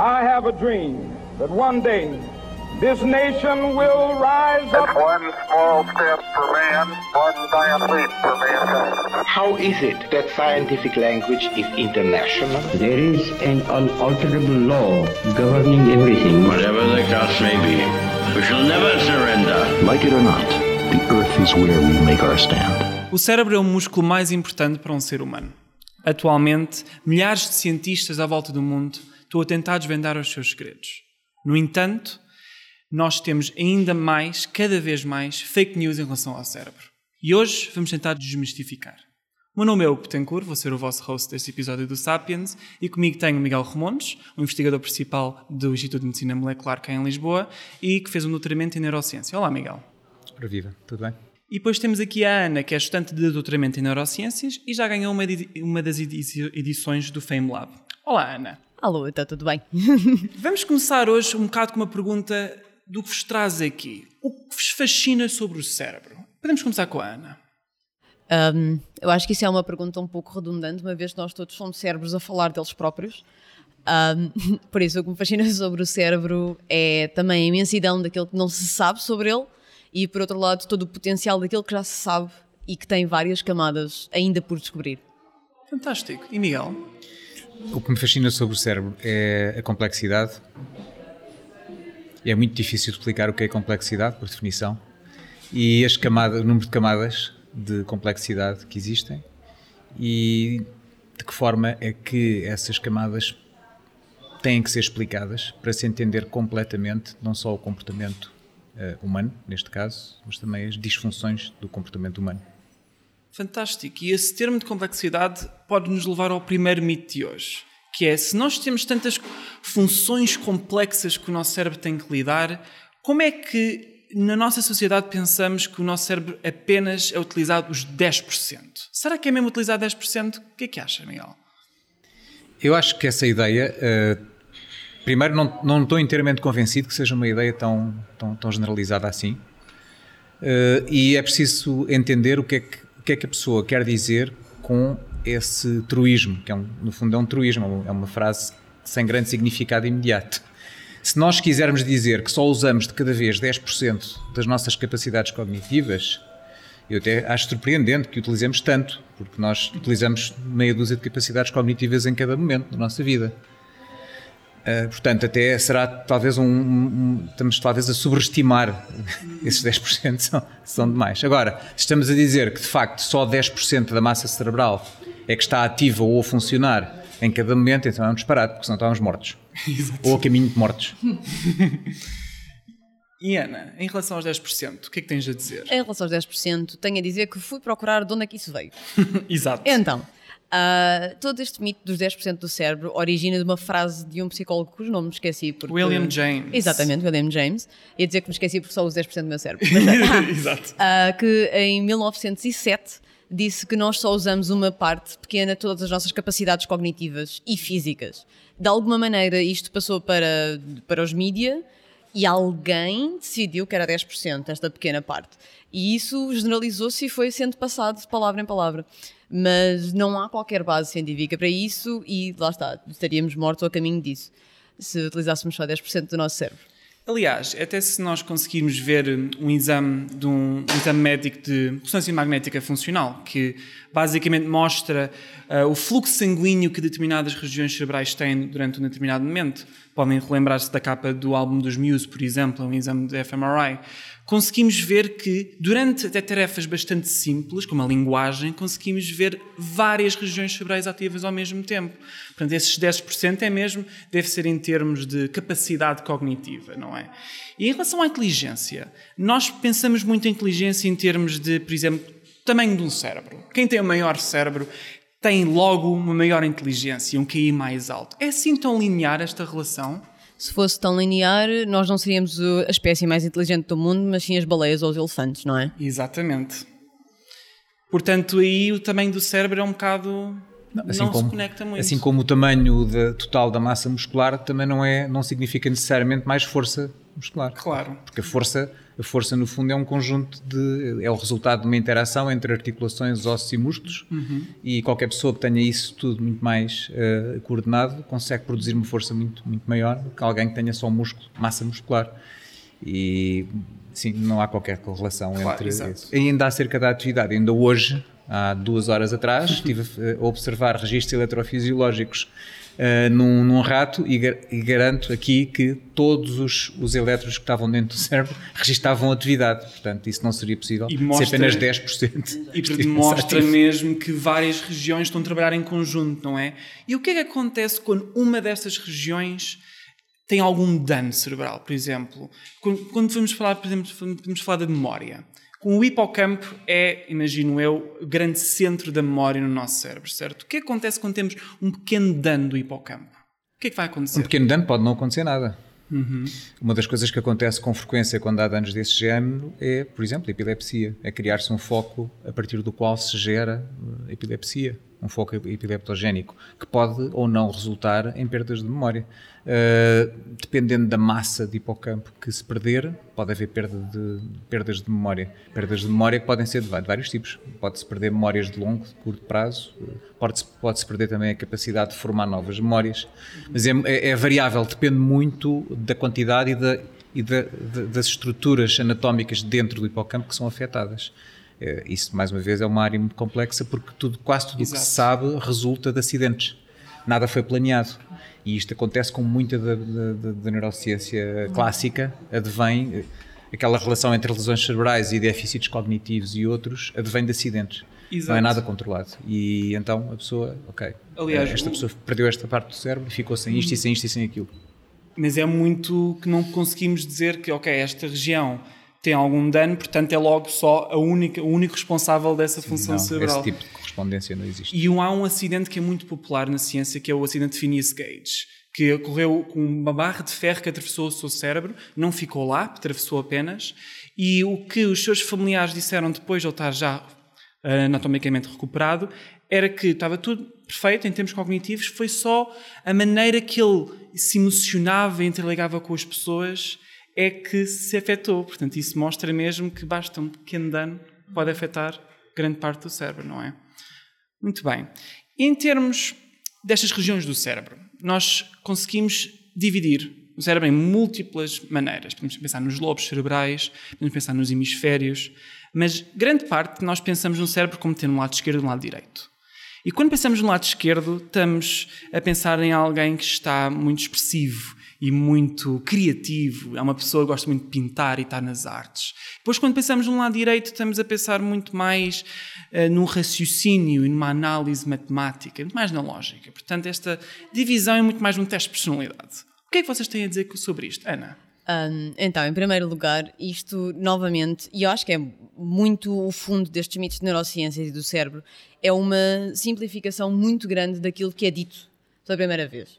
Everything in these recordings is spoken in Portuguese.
I have a dream that one day this nation will rise up. It's one small step for man, one giant leap for mankind. How is it that scientific language is international? There is an unalterable law governing everything. Whatever the cost may be, we shall never surrender. Like it or not, the earth is where we make our stand. O cérebro é o músculo mais importante para um ser humano. Atualmente, milhares de cientistas à volta do mundo estão a tentar desvendar os seus segredos. No entanto, nós temos ainda mais, cada vez mais, fake news em relação ao cérebro. E hoje vamos tentar desmistificar. O meu nome é Hugo Betancourt, vou ser o vosso host deste episódio do Sapiens e comigo tenho o Miguel Ramones, o investigador principal do Instituto de Medicina Molecular cá em Lisboa e que fez um doutoramento em neurociência. Olá, Miguel. Ora viva, tudo bem? E depois temos aqui a Ana, que é estudante de doutoramento em neurociências e já ganhou uma, uma das edições do Fame Lab. Olá, Ana. Alô, está tudo bem? Vamos começar hoje um bocado com uma pergunta do que vos traz aqui. O que vos fascina sobre o cérebro? Podemos começar com a Ana. Um, eu acho que isso é uma pergunta um pouco redundante, uma vez que nós todos somos cérebros a falar deles próprios. Um, por isso, o que me fascina sobre o cérebro é também a imensidão daquilo que não se sabe sobre ele e, por outro lado, todo o potencial daquilo que já se sabe e que tem várias camadas ainda por descobrir. Fantástico. E Miguel? O que me fascina sobre o cérebro é a complexidade. É muito difícil explicar o que é complexidade, por definição, e as camadas, o número de camadas de complexidade que existem e de que forma é que essas camadas têm que ser explicadas para se entender completamente não só o comportamento uh, humano, neste caso, mas também as disfunções do comportamento humano. Fantástico. E esse termo de complexidade pode nos levar ao primeiro mito de hoje, que é se nós temos tantas funções complexas que o nosso cérebro tem que lidar, como é que na nossa sociedade pensamos que o nosso cérebro apenas é utilizado os 10%? Será que é mesmo utilizado 10%? O que é que acha, Miguel? Eu acho que essa ideia uh, primeiro, não, não estou inteiramente convencido que seja uma ideia tão, tão, tão generalizada assim. Uh, e é preciso entender o que, é que, o que é que a pessoa quer dizer com esse truísmo, que é um, no fundo é um truísmo, é uma frase sem grande significado imediato. Se nós quisermos dizer que só usamos de cada vez 10% das nossas capacidades cognitivas, eu até acho surpreendente que utilizemos tanto, porque nós utilizamos meia dúzia de capacidades cognitivas em cada momento da nossa vida. Uh, portanto, até será talvez um, um, Estamos talvez a sobreestimar esses 10% são, são demais. Agora, se estamos a dizer que de facto só 10% da massa cerebral é que está ativa ou a funcionar em cada momento, então é um disparate, porque senão estávamos mortos. Exato. Ou a caminho de mortos. E Ana, em relação aos 10%, o que é que tens a dizer? Em relação aos 10%, tenho a dizer que fui procurar de onde é que isso veio. Exato. Então, Uh, todo este mito dos 10% do cérebro origina de uma frase de um psicólogo cujo nome me esqueci. Porque... William James. Exatamente, William James. Ia dizer que me esqueci porque só uso 10% do meu cérebro. Mas, Exato. Uh, que em 1907 disse que nós só usamos uma parte pequena de todas as nossas capacidades cognitivas e físicas. De alguma maneira, isto passou para, para os mídia e alguém decidiu que era 10%, esta pequena parte. E isso generalizou-se e foi sendo passado de palavra em palavra mas não há qualquer base científica para isso e lá está, estaríamos mortos a caminho disso se utilizássemos só 10% do nosso cérebro. Aliás, até se nós conseguirmos ver um exame de um, um exame médico de ressonância magnética funcional, que basicamente mostra uh, o fluxo sanguíneo que determinadas regiões cerebrais têm durante um determinado momento. Podem relembrar-se da capa do álbum dos Muse, por exemplo, um exame de fMRI. Conseguimos ver que, durante até tarefas bastante simples, como a linguagem, conseguimos ver várias regiões cerebrais ativas ao mesmo tempo. Portanto, esses 10% é mesmo, deve ser em termos de capacidade cognitiva, não é? E em relação à inteligência, nós pensamos muito em inteligência em termos de, por exemplo, tamanho de um cérebro. Quem tem o maior cérebro tem logo uma maior inteligência, um QI mais alto. É assim tão linear esta relação? Se fosse tão linear, nós não seríamos a espécie mais inteligente do mundo, mas sim as baleias ou os elefantes, não é? Exatamente. Portanto, aí o tamanho do cérebro é um bocado não, assim se como, conecta muito. Assim como o tamanho da- total da massa muscular também não, é, não significa necessariamente mais força muscular. Claro. Porque a força, a força, no fundo, é um conjunto de. é o resultado de uma interação entre articulações, ossos e músculos. Uhum. E qualquer pessoa que tenha isso tudo muito mais eh, coordenado consegue produzir uma força muito, muito maior do que alguém que tenha só músculo, massa muscular. E sim, não há qualquer correlação Claro, entre exato. isso. Ainda acerca da atividade, ainda hoje, há duas horas atrás, estive a a observar registros eletrofisiológicos eh, num, num rato e, gar- e garanto aqui que todos os, os elétrons que estavam dentro do cérebro registavam atividade. Portanto, isso não seria possível E se mostra- apenas 10%. E demonstra ativo. mesmo que várias regiões estão a trabalhar em conjunto, não é? E o que é que acontece quando uma dessas regiões tem algum dano cerebral, por exemplo? Quando, quando vamos falar, por exemplo, vamos falar da memória. O hipocampo é, imagino eu, o grande centro da memória no nosso cérebro, certo? O que acontece quando temos um pequeno dano do hipocampo? O que é que vai acontecer? Um pequeno dano pode não acontecer nada. Uma das coisas que acontece com frequência quando há danos desse género é, por exemplo, a epilepsia. É criar-se um foco a partir do qual se gera eh, epilepsia, um foco epileptogénico, que pode ou não resultar em perdas de memória. Uh, dependendo da massa de hipocampo que se perder, pode haver perda de, perdas de memória. Perdas de memória que podem ser de de vários tipos. Pode-se perder memórias de longo, de curto prazo, pode-se pode-se perder também a capacidade de formar novas memórias. Mas é, é- é variável, depende muito da quantidade e, da, e da- das estruturas anatómicas dentro do hipocampo que são afetadas. Eh, Isso, mais uma vez, é uma área muito complexa porque tudo, quase tudo o que se sabe resulta de acidentes. Nada foi planeado. E isto acontece com muita da, da- da- neurociência clássica, advém, eh, aquela relação entre lesões cerebrais e déficits cognitivos e outros, advém de acidentes. Não Exato. é nada controlado. E então a pessoa, ok, Aliás, esta o- pessoa perdeu esta parte do cérebro e ficou sem isto e sem isto e sem aquilo. Mas é muito que não conseguimos dizer que, ok, esta região tem algum dano, portanto é logo só a única, o único responsável dessa função Não, cerebral. esse tipo de correspondência não existe. E um- há um acidente que é muito popular na ciência, que é o acidente de Phineas Gage, que ocorreu com uma barra de ferro que atravessou o seu cérebro, não ficou lá, atravessou apenas, e o que os seus familiares disseram depois de ele estar já eh, anatomicamente recuperado, era que estava tudo perfeito em termos cognitivos, foi só a maneira que ele se emocionava e interligava com as pessoas é que se afetou. Portanto, isso mostra mesmo que basta um pequeno dano pode afetar grande parte do cérebro, não é? Muito bem. Em termos destas regiões do cérebro, nós conseguimos dividir o cérebro em múltiplas maneiras. Podemos pensar nos lobos cerebrais, podemos pensar nos hemisférios, mas grande parte nós pensamos no cérebro como tendo um lado esquerdo e um lado direito. E quando pensamos no lado esquerdo, estamos a pensar em alguém que está muito expressivo e muito criativo. É uma pessoa que gosta muito de pintar e está nas artes. Depois, quando pensamos no lado direito, estamos a pensar muito mais uh, num raciocínio e numa análise matemática, muito mais na lógica. Portanto, esta divisão é muito mais um teste de personalidade. O que é que vocês têm a dizer sobre isto, Ana? Um, então, em primeiro lugar, isto novamente, e eu acho que é muito o fundo destes mitos de neurociências e do cérebro, é uma simplificação muito grande daquilo que é dito pela primeira vez.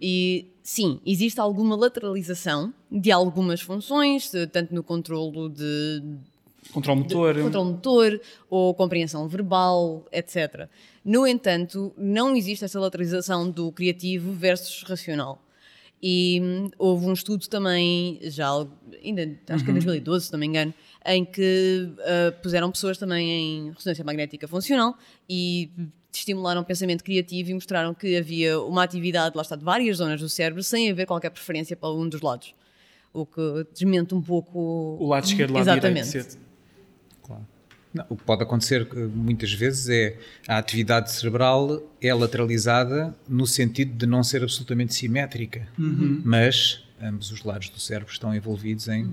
E sim, existe alguma lateralização de algumas funções, tanto no controlo de. Controle motor. De, controle motor ou compreensão verbal, etc. No entanto, não existe essa lateralização do criativo versus racional. E hum, houve um estudo também, já ainda acho que em 2012, se não me engano, em que uh, puseram pessoas também em ressonância magnética funcional e estimularam o pensamento criativo e mostraram que havia uma atividade, lá está, de várias zonas do cérebro, sem haver qualquer preferência para um dos lados. O que desmente um pouco. O lado esquerdo, o lado Exatamente. direito. Claro. Não, o que pode acontecer eh, muitas vezes é a atividade cerebral é lateralizada no sentido de não ser absolutamente simétrica, Uhum. mas ambos os lados do cérebro estão envolvidos em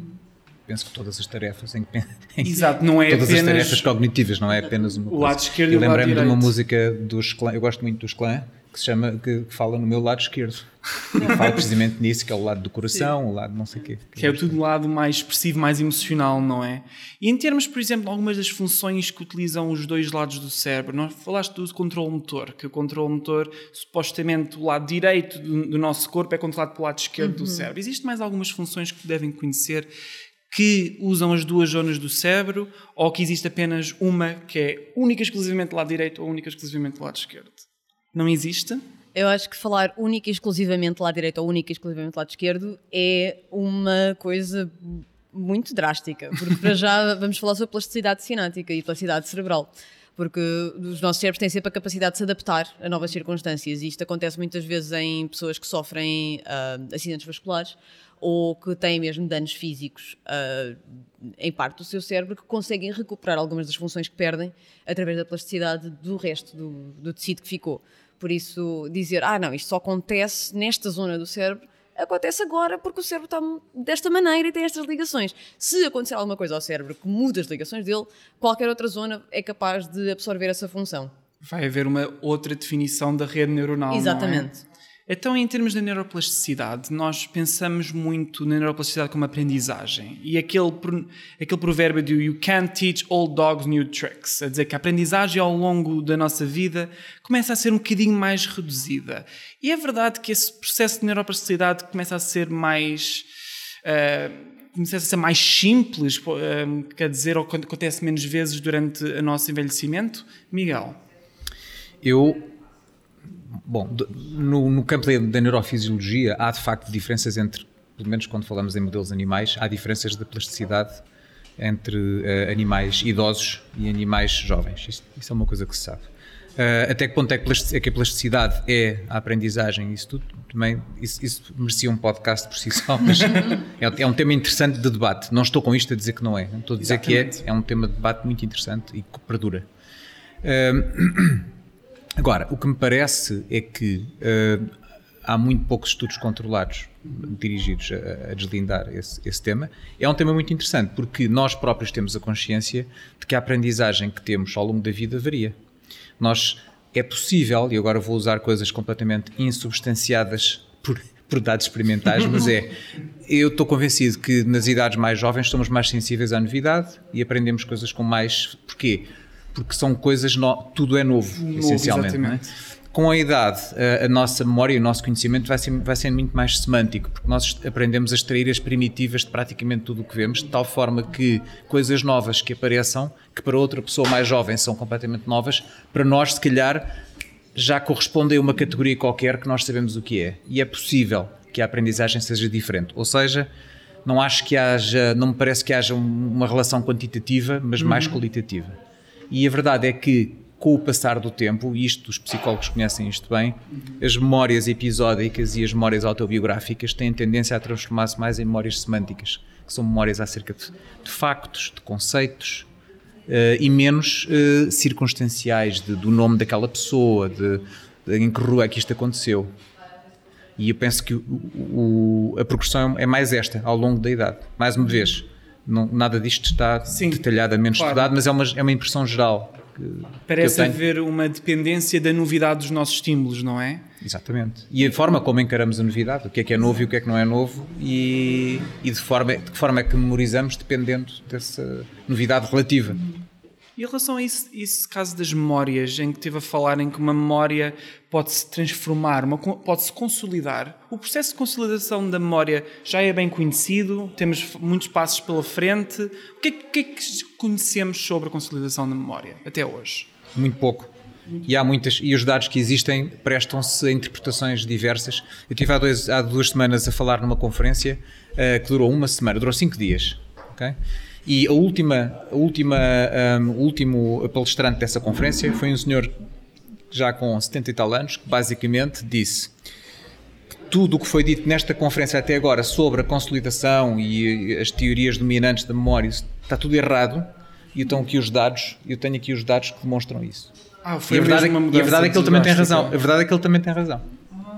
penso que todas as tarefas em, em Exato, não é todas apenas as tarefas cognitivas, não é apenas uma o coisa. lado esquerdo e Eu o lado lembrei-me de uma música dos clã, eu gosto muito dos clã, que se chama que, que fala no meu lado esquerdo. E fala precisamente nisso, que é o lado do coração, o lado não sei o quê. Que é tudo o lado mais expressivo, mais emocional, não é? E em termos, por exemplo, de algumas das funções que utilizam os dois lados do cérebro, nós falaste do controle motor, que o controle motor, supostamente, o lado direito do, do nosso corpo é controlado pelo lado esquerdo do cérebro. Existem mais algumas funções que devem conhecer que usam as duas zonas do cérebro ou que existe apenas uma que é única exclusivamente do lado direito ou única exclusivamente do lado esquerdo? Não existe? Eu acho que falar única exclusivamente lado direito ou única exclusivamente lado esquerdo é uma coisa muito drástica, porque para já vamos falar sobre plasticidade cinática e plasticidade cerebral, porque os nossos cérebros têm sempre a capacidade de se adaptar a novas circunstâncias e isto acontece muitas vezes em pessoas que sofrem uh, acidentes vasculares ou que têm mesmo danos físicos uh, em parte do seu cérebro que conseguem recuperar algumas das funções que perdem através da plasticidade do resto do, do tecido que ficou. Por isso, dizer, ah, não, isto só acontece nesta zona do cérebro, acontece agora porque o cérebro está desta maneira e tem estas ligações. Se acontecer alguma coisa ao cérebro que muda as ligações dele, qualquer outra zona é capaz de absorver essa função. Vai haver uma outra definição da rede neuronal. Exatamente. Então, em termos de neuroplasticidade, nós pensamos muito na neuroplasticidade como aprendizagem. E aquele, aquele provérbio de You can't teach old dogs new tricks, a dizer que a aprendizagem ao longo da nossa vida começa a ser um bocadinho mais reduzida. E é verdade que esse processo de neuroplasticidade começa a ser mais. Uh, começa a ser mais simples, uh, quer dizer, ou acontece menos vezes durante o nosso envelhecimento? Miguel? Eu Bom, no, no campo da, da, neurofisiologia há de facto diferenças entre, pelo menos quando falamos em modelos animais, há diferenças de plasticidade entre uh, animais idosos e animais jovens. Isso, isso, é uma coisa que se sabe. Uh, até que ponto é que, é que, a plasticidade é a aprendizagem? Isso tudo também isso, isso merecia um podcast por si só, mas é, é, um tema interessante de debate. Não estou com isto a dizer que não é. Estou a dizer Exatamente. que é. É um tema de debate muito interessante e que perdura. Uh, Agora, o que me parece é que uh, há muito poucos estudos controlados dirigidos a, a deslindar esse, esse, tema. É um tema muito interessante porque nós próprios temos a consciência de que a aprendizagem que temos ao longo da vida varia. Nós é possível, e agora vou usar coisas completamente insubstanciadas por, por dados experimentais, mas é, eu estou convencido que nas idades mais jovens somos mais sensíveis à novidade e aprendemos coisas com mais. Porquê? porque são coisas, no, tudo é novo, novo essencialmente. É? Com a idade, a, a, nossa memória e o nosso conhecimento vai ser, vai ser muito mais semântico, porque nós aprendemos a extrair as primitivas de praticamente tudo o que vemos, de tal forma que coisas novas que apareçam, que para outra pessoa mais jovem são completamente novas, para nós, se calhar, já correspondem a uma categoria qualquer que nós sabemos o que é. E é possível que a aprendizagem seja diferente. Ou seja, não acho que haja, não me parece que haja uma relação quantitativa, mas uhum. mais qualitativa. E a verdade é que, com o passar do tempo, isto os psicólogos conhecem isto bem, as memórias episódicas e as memórias autobiográficas têm tendência a transformar-se mais em memórias semânticas, que são memórias acerca de, de factos, de conceitos, uh, e menos uh, circunstanciais, de, do nome daquela pessoa, de, de, em que rua é que isto aconteceu. E eu penso que o, o, a progressão é mais esta, ao longo da idade. Mais uma vez, não, nada disto está Sim, detalhadamente claro. estudado, mas é uma, é uma impressão geral. Que, Parece que haver uma dependência da novidade dos nossos estímulos, não é? Exatamente. E a forma como encaramos a novidade, o que é que é novo e o que é que não é novo, e, e de, forma, de que forma é que memorizamos dependendo dessa novidade relativa. E em relação a isso, esse caso das memórias, em que esteve a falar em que uma memória pode-se transformar, pode-se consolidar, o processo de consolidação da memória já é bem conhecido, temos muitos passos pela frente. O que é, que, é que conhecemos sobre a consolidação da memória até hoje? Muito pouco. E há muitas, e os dados que existem prestam-se a interpretações diversas. Eu estive há, dois, há duas semanas a falar numa conferência uh, que durou uma semana, durou cinco dias. Okay? E a última, a última, um, o último palestrante dessa conferência foi um senhor já com 70 e tal anos que basicamente disse que tudo o que foi dito nesta conferência até agora sobre a consolidação e as teorias dominantes da memória está tudo errado e então aqui os dados, eu tenho aqui os dados que demonstram isso. Ah, foi e a verdade, é, e a verdade é que ele também tem razão. A verdade é que ele também tem razão.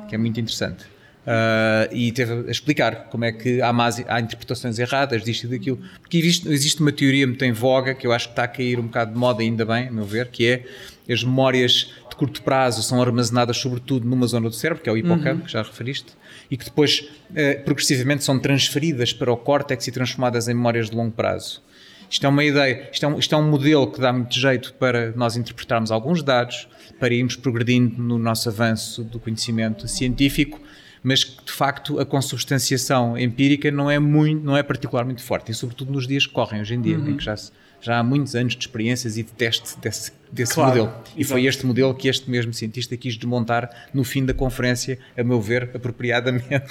Que é muito interessante. Uh, e teve a explicar como é que há, más, há interpretações erradas disto e daquilo. Porque existe, existe uma teoria muito em voga que eu acho que está a cair um bocado de moda, ainda bem, a meu ver, que é as memórias de curto prazo são armazenadas sobretudo numa zona do cérebro, que é o hipocampo, uhum. que já referiste, e que depois uh, progressivamente são transferidas para o córtex e transformadas em memórias de longo prazo. Isto é uma ideia, isto é um, isto é um modelo que dá muito jeito para nós interpretarmos alguns dados, para irmos progredindo no nosso avanço do conhecimento científico mas que de facto a consubstanciação empírica não é muito, não é particularmente forte, e sobretudo nos dias que correm hoje em dia, uhum. em que já já há muitos anos de experiências e de teste desse, desse Claro, modelo. E foi este modelo que este mesmo cientista quis desmontar no fim da conferência, a meu ver, apropriadamente.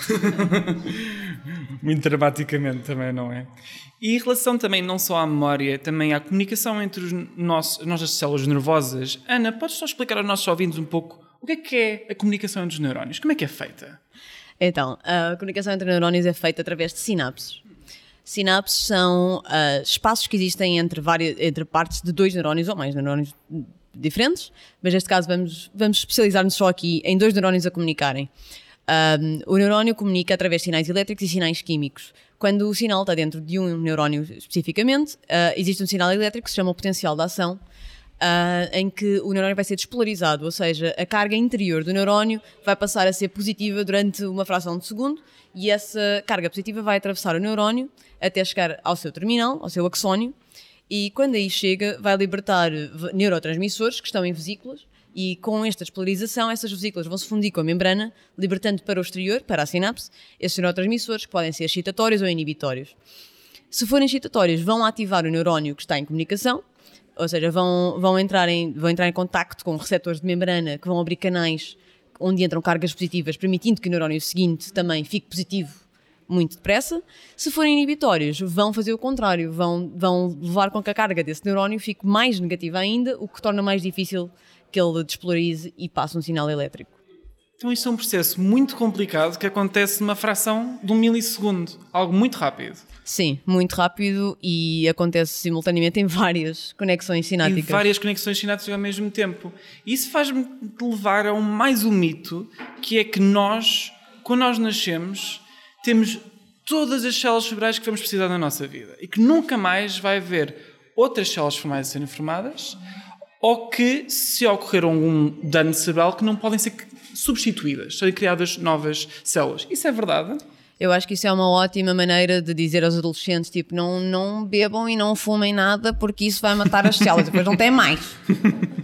Muito dramaticamente também, não é? E em relação também não só à memória, também à comunicação entre os nossos, nossas células nervosas. Ana, podes só explicar aos nossos ouvintes um pouco o que é que é a comunicação entre os neurónios? Como é que é feita? Então, a comunicação entre neurónios é feita através de sinapses. Sinapses são ah, espaços que existem entre, várias, entre partes de dois neurónios ou mais neurónios diferentes, mas neste caso vamos, vamos especializar-nos só aqui em dois neurónios a comunicarem. Um, o neurónio comunica através de sinais elétricos e sinais químicos. Quando o sinal está dentro de um neurónio especificamente, ah, existe um sinal elétrico que se chama o potencial de ação, ah, em que o neurónio vai ser despolarizado, ou seja, a carga interior do neurónio vai passar a ser positiva durante uma fração de segundo e essa carga positiva vai atravessar o neurónio até chegar ao seu terminal, ao seu axónio, e quando aí chega vai libertar neurotransmissores que estão em vesículas e com esta despolarização essas vesículas vão se fundir com a membrana, libertando para o exterior, para a sinapse, esses neurotransmissores que podem ser excitatórios ou inibitórios. Se forem excitatórios, vão ativar o neurónio que está em comunicação, ou seja, vão, vão, entrar em, vão entrar em contacto com receptores de membrana que vão abrir canais onde entram cargas positivas, permitindo que o neurónio seguinte também fique positivo muito depressa. Se forem inibitórios, vão fazer o contrário, vão, vão levar com que a carga desse neurónio fique mais negativa ainda, o que torna mais difícil que ele despolarize e passe um sinal elétrico. Então isto é um processo muito complicado que acontece numa fração de um milissegundo. Algo muito rápido. Sim, muito rápido e acontece simultaneamente em várias conexões Em sinápticas. várias conexões sinápticas ao mesmo tempo. Isso faz-me levar a um mais um mito, que é que nós, quando nós nascemos, temos todas as células cerebrais que vamos precisar na nossa vida. E que nunca mais vai haver outras células formais a serem formadas, ou que, se ocorrer algum dano cerebral, que não podem ser substituídas, serem criadas novas células. Isso é verdade? Eu acho que isso é uma ótima maneira de dizer aos adolescentes, tipo, não, não bebam e não fumem nada porque isso vai matar as células, depois não tem mais.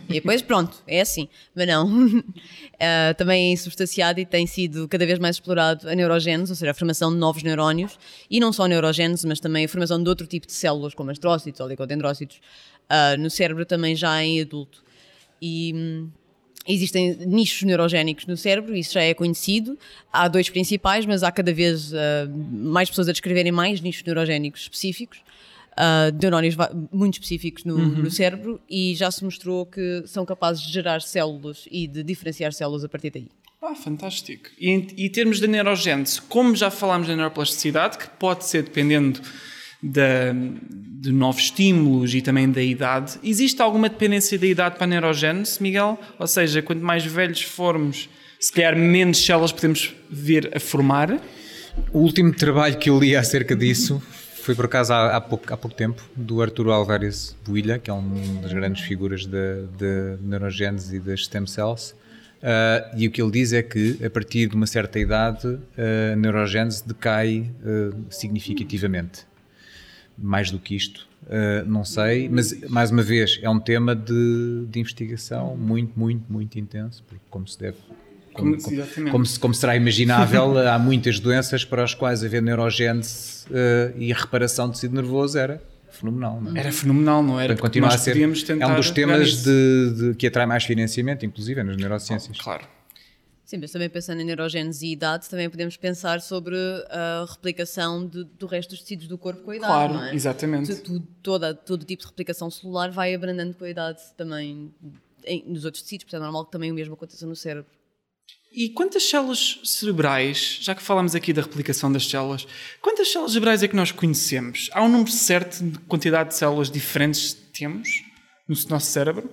E depois pronto, é assim. Mas não. Ah, também é insubstanciado e tem sido cada vez mais explorado a neurogênese, ou seja, a formação de novos neurónios, e não só a neurogênese, mas também a formação de outro tipo de células, como astrócitos, oligodendrócitos, ah, no cérebro também já em adulto. E hum, existem nichos neurogénicos no cérebro, isso já é conhecido. Há dois principais, mas há cada vez ah, mais pessoas a descreverem mais nichos neurogénicos específicos, ah, de neurónios muito específicos no, no cérebro, e já se mostrou que são capazes de gerar células e de diferenciar células a partir daí. Ah, fantástico. E em, e em termos de neurogênese, como já falámos da neuroplasticidade, que pode ser dependendo da, de novos estímulos e também da idade, existe alguma dependência da idade para a neurogênese, Miguel? Ou seja, quanto mais velhos formos, se calhar menos células podemos vir a formar? O último trabalho que eu li acerca disso foi por acaso há, há pouco, há pouco tempo, do Arturo Alvarez Builha, que é uma das grandes figuras da da neurogênese e das stem cells. Ah, e o que ele diz é que a partir de uma certa idade a neurogênese decai ah, significativamente. Mais do que isto, ah, não sei, mas mais uma vez é um tema de, de investigação muito, muito, muito intenso, porque como se deve como, Como- como- como se- como será imaginável, há muitas doenças para as quais haver neurogênese eh, e a reparação do tecido nervoso era fenomenal. Não é? Era fenomenal, não era? Continua nós a ser. É um dos temas de, de- que atrai mais financiamento, inclusive nas neurociências. Claro. Sim, mas também pensando em neurogênese e idade, também podemos pensar sobre a replicação de- do resto dos tecidos do corpo com a idade, Claro, não é? exatamente. Tu- tu- toda, todo tipo de replicação celular vai abrandando com a idade também em- nos outros tecidos, portanto é normal que também o mesmo aconteça no cérebro. E quantas células cerebrais, já que falamos aqui da replicação das células, quantas células cerebrais é que nós conhecemos? Há um número certo de quantidade de células diferentes que temos no nosso cérebro?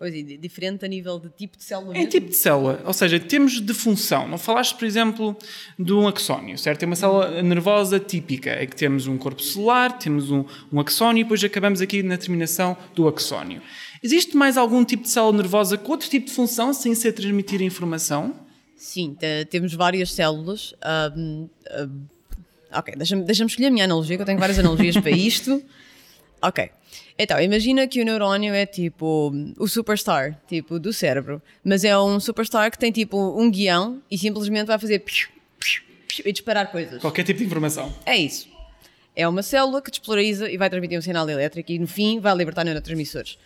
Pois é, di- diferente a nível de tipo de célula É mesmo. tipo de célula, ou seja, temos de função. Não falaste, por exemplo, de um axónio, certo? Tem uma célula nervosa típica, é que temos um corpo celular, temos um, um axónio e depois acabamos aqui na terminação do axónio. Existe mais algum tipo de célula nervosa com outro tipo de função sem ser transmitir informação? Sim, te- temos várias células. ahm, ahm, ok, deixa-me deixa escolher a minha analogia, que eu tenho várias analogias para isto. Ok. Então, imagina que o neurónio é tipo o superstar, tipo, do cérebro. Mas é um superstar que tem tipo um guião e simplesmente vai fazer piu, piu, piu, e disparar coisas. Qualquer tipo de informação. É isso. É uma célula que despolariza e vai transmitir um sinal elétrico e, no fim, vai libertar neurotransmissores.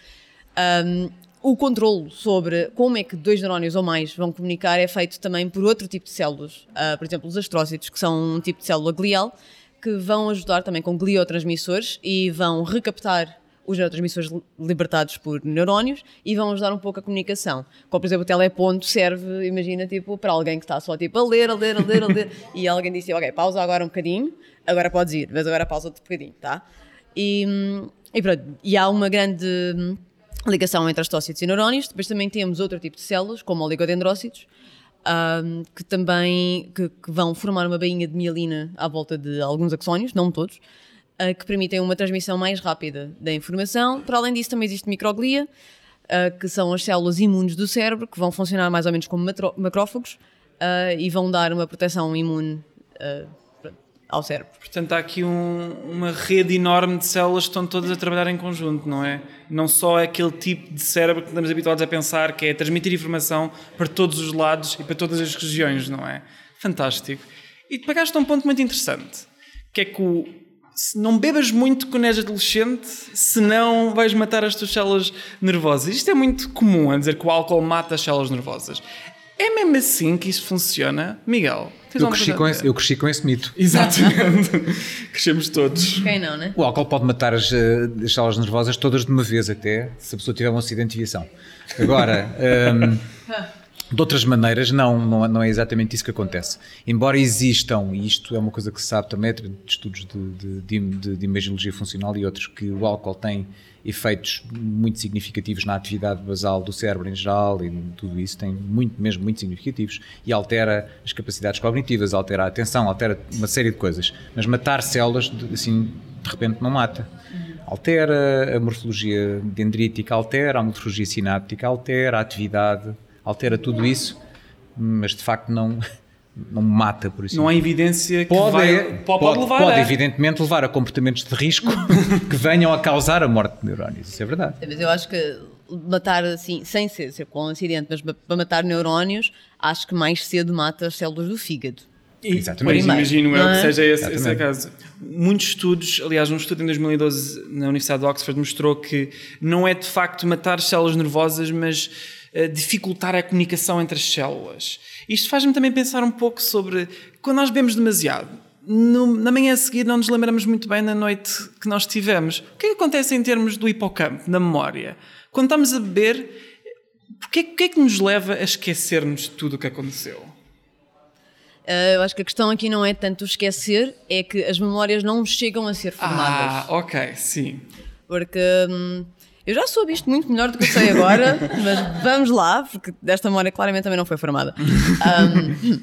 Um, o controle sobre como é que dois neurónios ou mais vão comunicar é feito também por outro tipo de células. Uh, por exemplo, os astrócitos, que são um tipo de célula glial, que vão ajudar também com gliotransmissores e vão recaptar os neurotransmissores libertados por neurónios e vão ajudar um pouco a comunicação. Como, por exemplo, o teleponto serve, imagina, tipo, para alguém que está só tipo, a ler, a ler, a ler, a ler, e alguém disse, ok, pausa agora um bocadinho, agora podes ir, mas agora pausa outro bocadinho, tá? E, e pronto, e há uma grande ligação entre astócitos e neurónios, depois também temos outro tipo de células, como oligodendrócitos, um, que também que, que, vão formar uma bainha de mielina à volta de alguns axónios, não todos, uh, que permitem uma transmissão mais rápida da informação. Para além disso, também existe microglia, uh, que são as células imunes do cérebro, que vão funcionar mais ou menos como macrófagos uh, e vão dar uma proteção imune ao cérebro. Portanto, há aqui um, uma rede enorme de células que estão todas a trabalhar em conjunto, não é? Não só é aquele tipo de cérebro que estamos habituados a pensar, que é transmitir informação para todos os lados e para todas as regiões, não é? Fantástico. E te pagaste um ponto muito interessante, que é que o, se não bebas muito quando és adolescente, senão vais matar as tuas células nervosas. Isto é muito comum a dizer que o álcool mata as células nervosas. É mesmo assim que isso funciona, Miguel? Eu cresci, com esse, eu cresci com esse mito. Exatamente. Crescemos todos. Quem não, né? O álcool pode matar as, eh, as células nervosas todas de uma vez, até se a pessoa tiver um acidente de viação. Agora, um, de outras maneiras, não, não, não, é exatamente isso que acontece. Embora existam, e isto é uma coisa que se sabe também de estudos de, de, de, de imaginologia funcional e outros, que o álcool tem efeitos muito significativos na atividade basal do cérebro em geral e tudo isso tem muito, mesmo muito significativos e altera as capacidades cognitivas, altera a atenção, altera uma série de coisas. Mas matar células, assim, de repente não mata. Altera a morfologia dendrítica, altera a morfologia sináptica, altera a atividade, altera tudo isso, mas de facto não não mata, por isso. Não há evidência que pode, vai, pode, pode, levar pode a... evidentemente levar a comportamentos de risco que venham a causar a morte de neurónios, isso é verdade. Mas eu acho que matar assim, sem ser, ser com um acidente, mas para matar neurónios, acho que mais cedo mata as células do fígado. E, Exatamente. Pois, imagino eu que é? seja esse, esse o caso. Muitos estudos, aliás, um estudo em 2012 na Universidade de Oxford mostrou que não é de facto matar células nervosas, mas uh, dificultar a comunicação entre as células. Isto faz-me também pensar um pouco sobre quando nós bebemos demasiado. No, na manhã a seguir não nos lembramos muito bem da noite que nós tivemos. O que é que acontece em termos do hipocampo, da memória? Quando estamos a beber, o que, é, que nos leva a esquecermos de tudo o que aconteceu? Uh, eu acho que a questão aqui não é tanto esquecer, é que as memórias não chegam a ser formadas. Ah, ok, sim. Porque hum, eu já soube isto muito melhor do que eu sei agora, mas vamos lá, porque desta memória claramente também não foi formada. Um,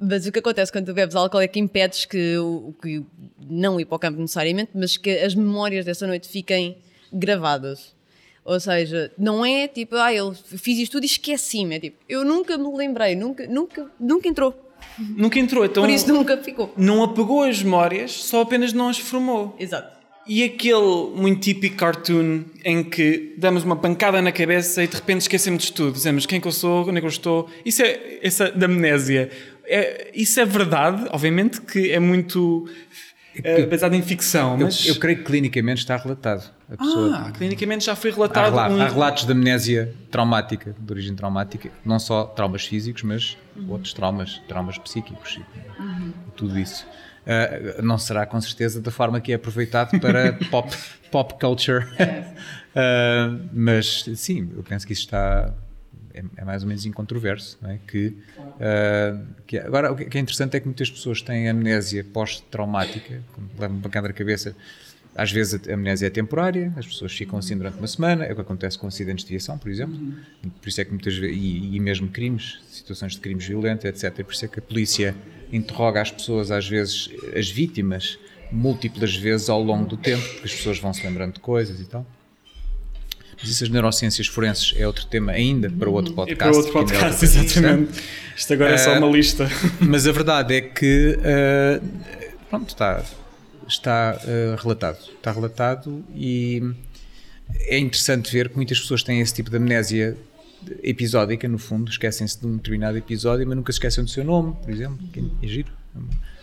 mas o que acontece quando tu bebes álcool é que impedes que, o, que não o hipocampo necessariamente, mas que as memórias dessa noite fiquem gravadas. Ou seja, não é tipo, ah, eu fiz isto tudo e esqueci-me. É tipo, eu nunca me lembrei, nunca, nunca, nunca entrou. Nunca entrou, então. Por isso nunca ficou. Não apagou as memórias, só apenas não as formou. Exato. E aquele muito típico cartoon em que damos uma pancada na cabeça e de repente esquecemos de tudo. Dizemos quem que eu sou, onde é que eu estou. Isso é essa da amnésia. É, isso é verdade, obviamente que é muito é, baseado em ficção. Mas... Eu, eu, creio que clinicamente está relatado. A pessoa, ah, clinicamente já foi relatado. Há, um... há, relatos de amnésia traumática, de origem traumática, não só traumas físicos, mas uhum. outros traumas, traumas psíquicos, uhum. tudo isso. Uh, não será com certeza da forma que é aproveitado para pop, pop culture. uh, mas sim, eu penso que isso está. É, é mais ou menos incontroverso. Não é? que, uh, que, agora, o que é interessante é que muitas pessoas têm amnésia pós-traumática, levam uma pancada na cabeça. Às vezes a amnésia é temporária, as pessoas ficam assim durante uma semana, é o que acontece com acidentes de viação, por exemplo. Uhum. Por isso é que muitas vezes, e, e mesmo crimes, situações de crimes violentos, etc. Por isso é que a polícia interroga as pessoas, às vezes, as vítimas, múltiplas vezes ao longo do tempo, porque as pessoas vão se lembrando de coisas e tal. Mas isso, as neurociências forenses, é outro tema ainda para outro podcast. É para outro podcast, é exatamente. Isto agora é só uma lista. Mas a verdade é que, uh, pronto, está, está uh, relatado. Está relatado e é interessante ver que muitas pessoas têm esse tipo de amnésia episódica, no fundo, esquecem-se de um determinado episódio, mas nunca se esquecem do seu nome, por exemplo, que é giro.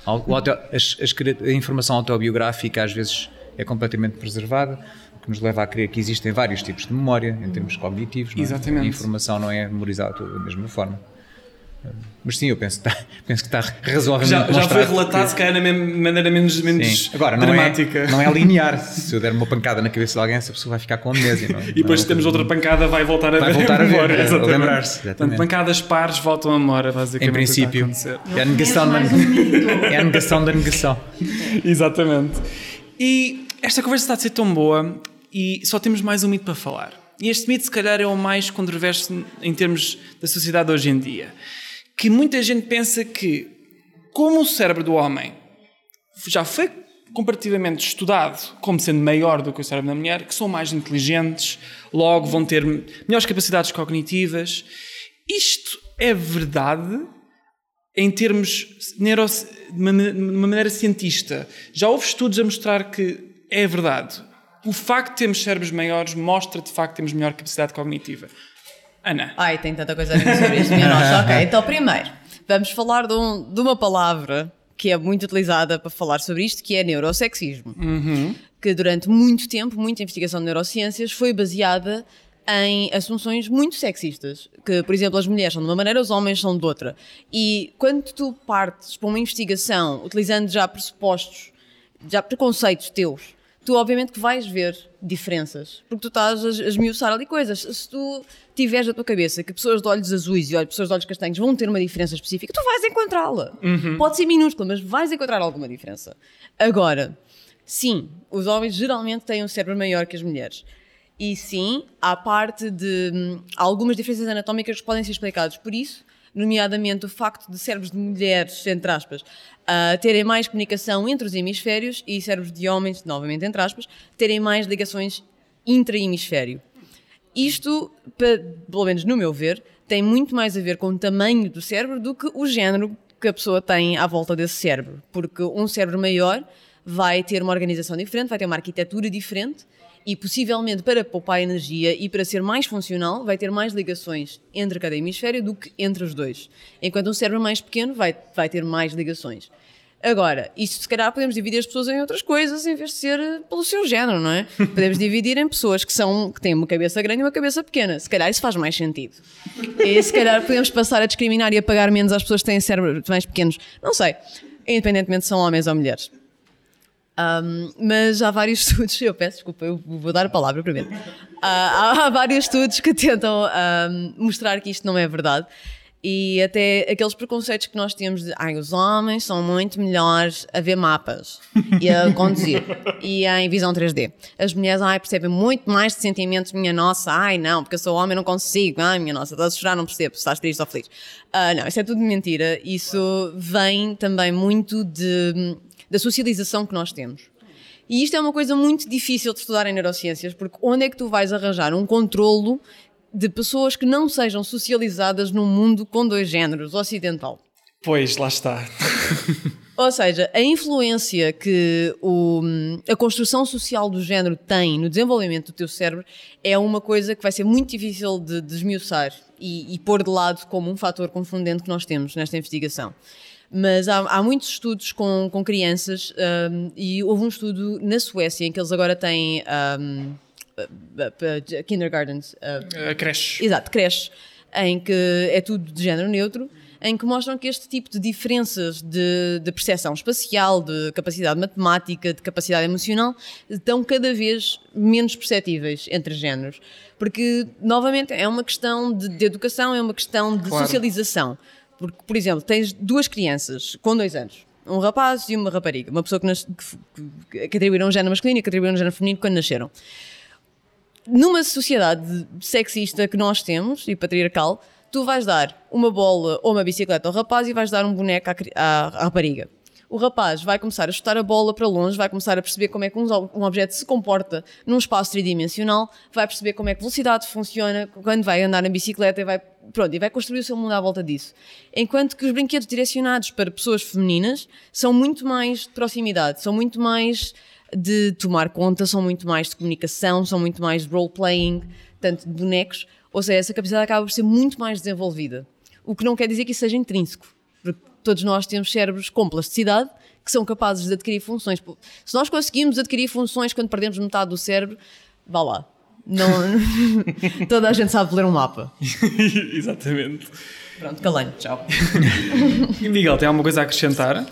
Auto- as- as a informação autobiográfica às vezes é completamente preservada, o que nos leva a crer que existem vários tipos de memória em termos cognitivos. não é? Exatamente. A informação não é memorizada da mesma forma. Mas sim, eu penso que está, penso que está razoavelmente Já, já foi relatado, que- se calhar, de maneira menos, menos. Agora, não dramática. é, não é linear. Se eu der uma pancada na cabeça de alguém, essa pessoa vai ficar com amnésia. Não é? E depois Não é temos outra pancada, vai voltar a Vai ver voltar a ver, memória, a exatamente. lembrar-se, Portanto, pancadas pares voltam à memória, basicamente. Em princípio, a é a negação, da, é a negação da negação. Exatamente. E esta conversa está a ser tão boa e só temos mais um mito para falar. E este mito, se calhar, é o mais controverso em termos da sociedade hoje em dia. Que muita gente pensa que, como o cérebro do homem já foi comparativamente estudado como sendo maior do que o cérebro da mulher, que são mais inteligentes, logo vão ter melhores capacidades cognitivas. Isto é verdade em termos neuro, de uma maneira cientista. Já houve estudos a mostrar que é verdade. O facto de termos cérebros maiores mostra de facto que temos melhor capacidade cognitiva. Ana, Ai, tem tanta coisa a dizer sobre isto, minha nossa. Ok, então primeiro, vamos falar de, um- de uma palavra que é muito utilizada para falar sobre isto, que é neurosexismo. Que durante muito tempo, muita investigação de neurociências foi baseada em assunções muito sexistas. Que, por exemplo, as mulheres são de uma maneira, os homens são de outra. E quando tu partes para uma investigação utilizando já pressupostos, já preconceitos teus, tu obviamente que vais ver diferenças, porque tu estás a esmiuçar ali coisas. Se tu tiveres na tua cabeça que pessoas de olhos azuis e pessoas de olhos castanhos vão ter uma diferença específica, tu vais encontrá-la. Pode ser minúscula, mas vais encontrar alguma diferença. Agora, sim, os homens geralmente têm um cérebro maior que as mulheres. E sim, há parte de hum, algumas diferenças anatómicas que podem ser explicadas por isso, nomeadamente o facto de cérebros de mulheres, entre aspas, ah, terem mais comunicação entre os hemisférios e cérebros de homens, novamente entre aspas, terem mais ligações intra-hemisfério. Isto, pelo menos no meu ver, tem muito mais a ver com o tamanho do cérebro do que o género que a pessoa tem à volta desse cérebro. Porque um cérebro maior vai ter uma organização diferente, vai ter uma arquitetura diferente e possivelmente para poupar energia e para ser mais funcional vai ter mais ligações entre cada hemisfério do que entre os dois. Enquanto um cérebro mais pequeno vai, vai ter mais ligações. Agora, isto se calhar podemos dividir as pessoas em outras coisas em vez de ser eh, pelo seu género, não é? Podemos dividir em pessoas que, são, que têm uma cabeça grande e uma cabeça pequena. Se calhar isso faz mais sentido. E se calhar podemos passar a discriminar e a pagar menos às pessoas que têm cérebros mais pequenos. Não sei. Independentemente se são homens ou mulheres. Um, mas há vários estudos, eu peço desculpa, eu vou dar a palavra primeiro. Ah, há, há vários estudos que tentam um, mostrar que isto não é verdade. E até aqueles preconceitos que nós temos de ai, os homens são muito melhores a ver mapas e a conduzir e em visão 3D. As mulheres ai, percebem muito mais de sentimentos, minha nossa, ai não, porque eu sou homem não consigo, ai minha nossa, estás a chorar, não percebo estás triste ou feliz. Ah, não, isso é tudo mentira. Isso vem também muito de, da socialização que nós temos. E isto é uma coisa muito difícil de estudar em neurociências, porque onde é que tu vais arranjar um controlo de pessoas que não sejam socializadas num mundo com dois géneros, ocidental? pois, lá está. Ou seja, a influência que o- a construção social do género tem no desenvolvimento do teu cérebro é uma coisa que vai ser muito difícil de desmiuçar e, e pôr de lado como um fator confundente que nós temos nesta investigação. Mas há, há muitos estudos com, com crianças hum, e houve um estudo na Suécia em que eles agora têm uh, kindergartens, uh, A creche. Exato, creche, em que é tudo de género neutro, em que mostram que este tipo de diferenças de, de percepção espacial, de capacidade matemática, de capacidade emocional, estão cada vez menos perceptíveis entre géneros. Porque, novamente, é uma questão de, de educação, é uma questão de Claro. socialização. Porque, por exemplo, tens duas crianças com dois anos. Um rapaz e uma rapariga. Uma pessoa que, nas, que, que atribuíram um género masculino e que atribuíram um género feminino quando nasceram numa sociedade sexista que nós temos e patriarcal, tu vais dar uma bola ou uma bicicleta ao rapaz e vais dar um boneco à, à- à rapariga. O rapaz vai começar a chutar a bola para longe, vai começar a perceber como é que um, um objeto se comporta num espaço tridimensional, vai perceber como é que velocidade funciona quando vai andar na bicicleta e vai, pronto, e vai construir o seu mundo à volta disso. Enquanto que os brinquedos direcionados para pessoas femininas são muito mais de proximidade, são muito mais de tomar conta, são muito mais de comunicação, são muito mais de role-playing, tanto de bonecos, ou seja, essa capacidade acaba por ser muito mais desenvolvida. O que não quer dizer que isso seja intrínseco. Porque Todos nós temos cérebros com plasticidade que são capazes de adquirir funções. Se nós conseguimos adquirir funções quando perdemos metade do cérebro, vá lá. Não, toda a gente sabe ler um mapa. Exatamente. Pronto, calenho, tchau. E Miguel, tem alguma coisa a acrescentar?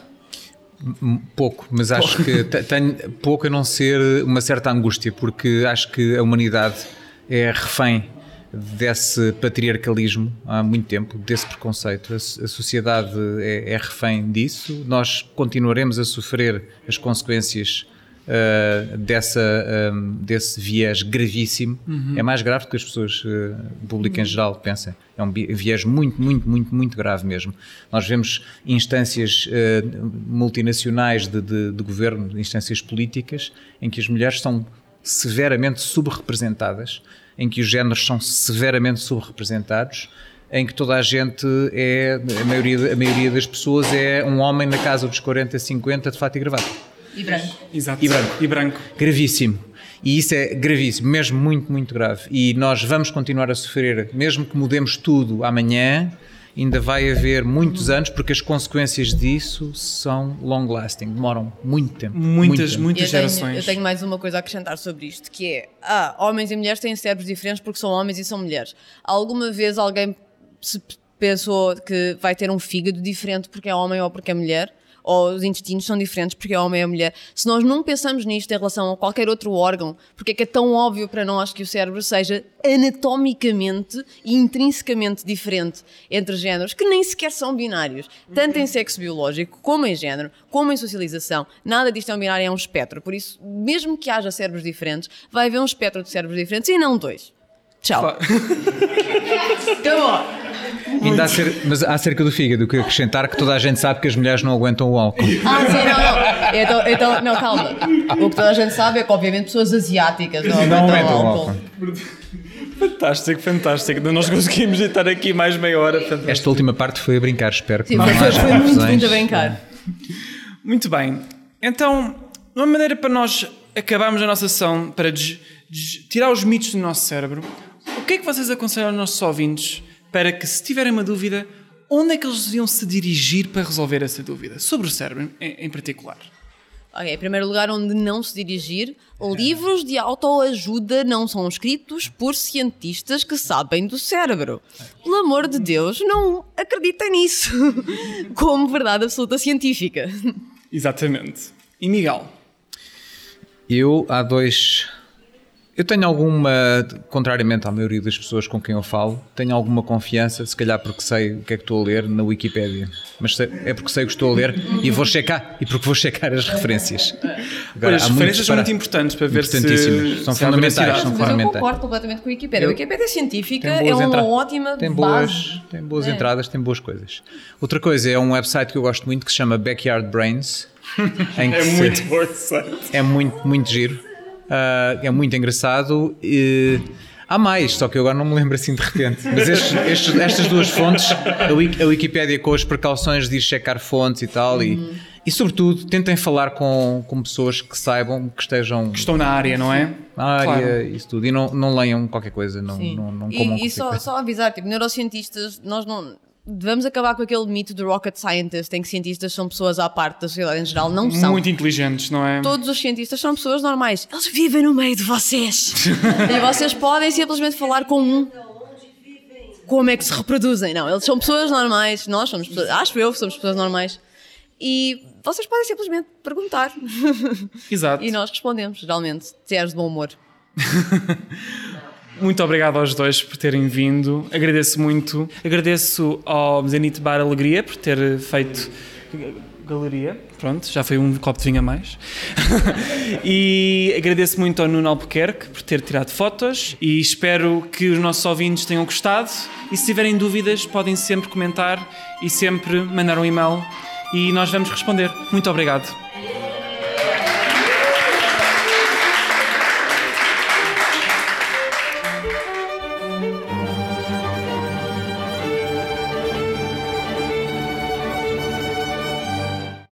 Pouco, mas acho que te- tenho pouco a não ser uma certa angústia, porque acho que a humanidade é refém desse patriarcalismo há muito tempo, desse preconceito. A, a sociedade é, é refém disso. Nós continuaremos a sofrer as consequências ah, dessa, ah, desse viés gravíssimo. É mais grave do que as pessoas, ah, o público em geral, pensam. É um viés muito, muito, muito, muito grave mesmo. Nós vemos instâncias ah, multinacionais de, de, de governo, instâncias políticas, em que as mulheres são severamente subrepresentadas, em que os géneros são severamente subrepresentados, em que toda a gente é, a maioria, a maioria das pessoas é um homem na casa dos 40, 50 de fato e gravata. E branco. Exato. E branco. E branco. Gravíssimo. E isso é gravíssimo, mesmo muito, muito grave. E nós vamos continuar a sofrer, mesmo que mudemos tudo amanhã, ainda vai haver muitos anos, porque as consequências disso são long lasting, demoram muito tempo. Muitas, muito muitas eu tenho, gerações. eu tenho mais uma coisa a acrescentar sobre isto, que é, ah, homens e mulheres têm cérebros diferentes porque são homens e são mulheres. Alguma vez alguém se pensou que vai ter um fígado diferente porque é homem ou porque é mulher? Ou os intestinos são diferentes porque é homem ou mulher? Se nós não pensamos nisto em relação a qualquer outro órgão, porque é que é tão óbvio para nós que o cérebro seja anatomicamente e intrinsecamente diferente entre géneros que nem sequer são binários, tanto em sexo biológico como em género, como em socialização. Nada disto é um binário, é um espectro. Por isso, mesmo que haja cérebros diferentes, vai haver um espectro de cérebros diferentes e não dois. Tchau. Acabou. Ainda acer- mas acerca do fígado, que acrescentar que toda a gente sabe que as mulheres não aguentam o álcool. Ah, sim, não, não. Então, então, não, calma. O que toda a gente sabe é que, obviamente, pessoas asiáticas não Não aguentam aguentam o álcool. álcool. Fantástico, fantástico. Nós conseguimos estar aqui mais meia hora. Fantástico. Esta última parte foi a brincar, espero que Sim, não foi, foi, haja foi muito, muito a brincar. Muito bem. Então, uma maneira para nós acabarmos a nossa sessão, para des- des- tirar os mitos do nosso cérebro, o que é que vocês aconselham aos nossos ouvintes para que, se tiverem uma dúvida, onde é que eles deviam se dirigir para resolver essa dúvida? Sobre o cérebro, em, em particular. Ok, em primeiro lugar, onde não se dirigir, livros de autoajuda não são escritos por cientistas que sabem do cérebro. Pelo amor de Deus, não acreditem nisso como verdade absoluta científica. Exatamente. E Miguel? Eu, há dois. Eu tenho alguma, contrariamente à maioria das pessoas com quem eu falo, tenho alguma confiança, se calhar porque sei o que é que estou a ler na Wikipédia. Mas sei- é porque sei o que estou a ler e vou checar, e porque vou checar as referências. Agora, as referências são para- muito importantes para ver se-. São se fundamentais. São Mas eu fundamentais. concordo completamente com a Wikipédia. A Wikipédia científica Tem é uma entra- ótima tem boas, base. tem boas É. entradas, tem boas coisas. Outra coisa é um website que eu gosto muito que se chama Backyard Brains. em que É muito forte. é muito, muito giro. Ah, é muito engraçado. E há mais, só que eu agora não me lembro assim de repente. Mas estes- estes- estas duas fontes, a, Wiki- a Wikipédia com as precauções de ir checar fontes e tal, e, e sobretudo tentem falar com, com pessoas que saibam, que estejam Estão na área, não é? na área, Claro. isso tudo. E não, não leiam qualquer coisa, não, Sim. não, não comam e, e só, coisa. só avisar, tipo, neurocientistas, nós não. Devemos acabar com aquele mito do rocket scientist em que cientistas são pessoas à parte da sociedade em geral. Não são. Muito inteligentes, não é? Todos os cientistas são pessoas normais. Eles vivem no meio de vocês. e vocês podem simplesmente falar com um. Como é que se reproduzem? Não, eles são pessoas normais. Nós somos pessoas. Acho eu somos pessoas normais. E vocês podem simplesmente perguntar. Exato. e nós respondemos, geralmente. Se és de bom humor. Muito obrigado aos dois por terem vindo. Agradeço muito. Agradeço ao Zenit Bar Alegria por ter feito galeria. Pronto, já foi um copo de vinho a mais. e agradeço muito ao Nuno Albuquerque por ter tirado fotos e espero que os nossos ouvintes tenham gostado. E se tiverem dúvidas, podem sempre comentar e sempre mandar um e-mail e nós vamos responder. Muito obrigado.